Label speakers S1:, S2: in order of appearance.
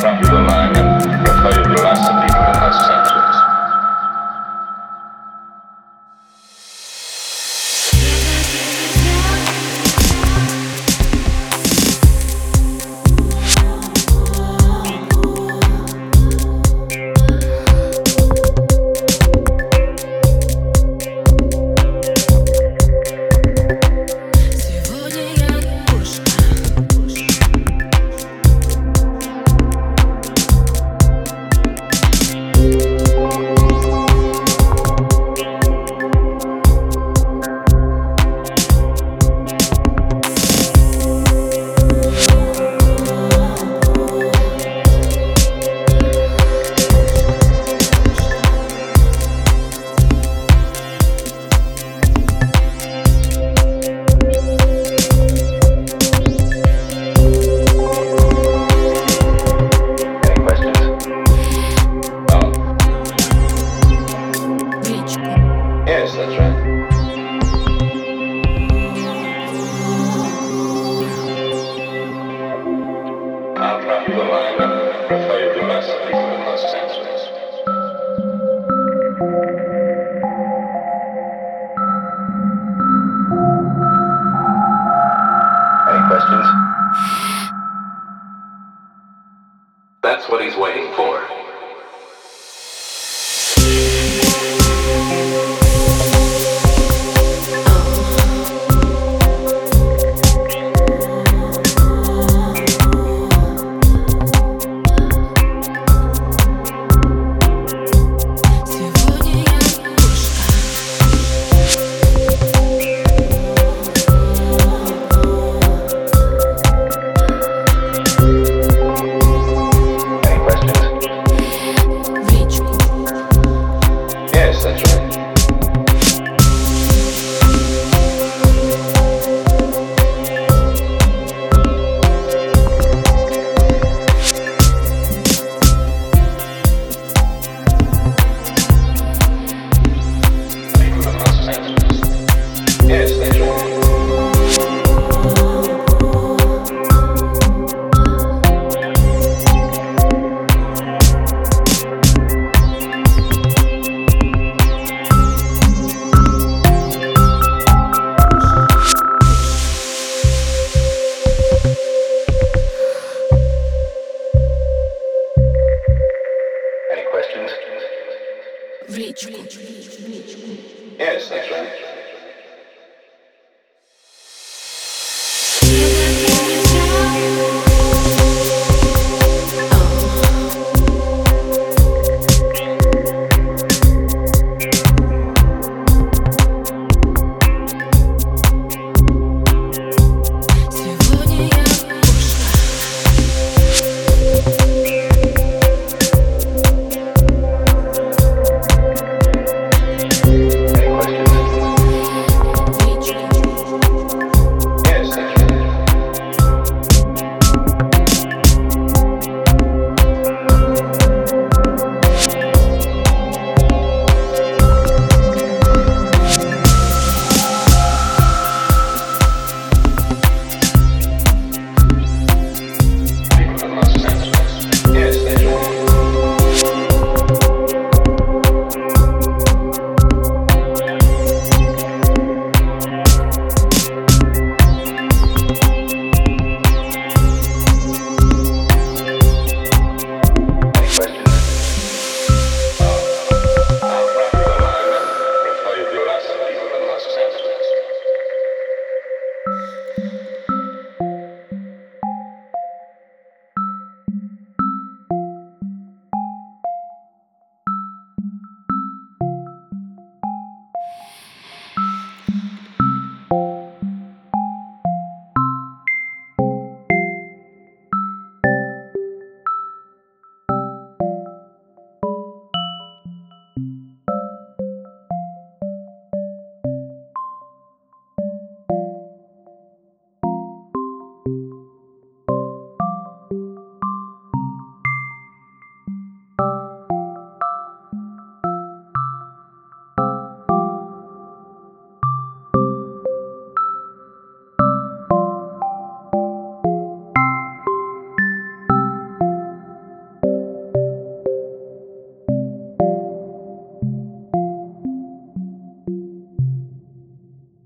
S1: Drop you a line That's what he's waiting for.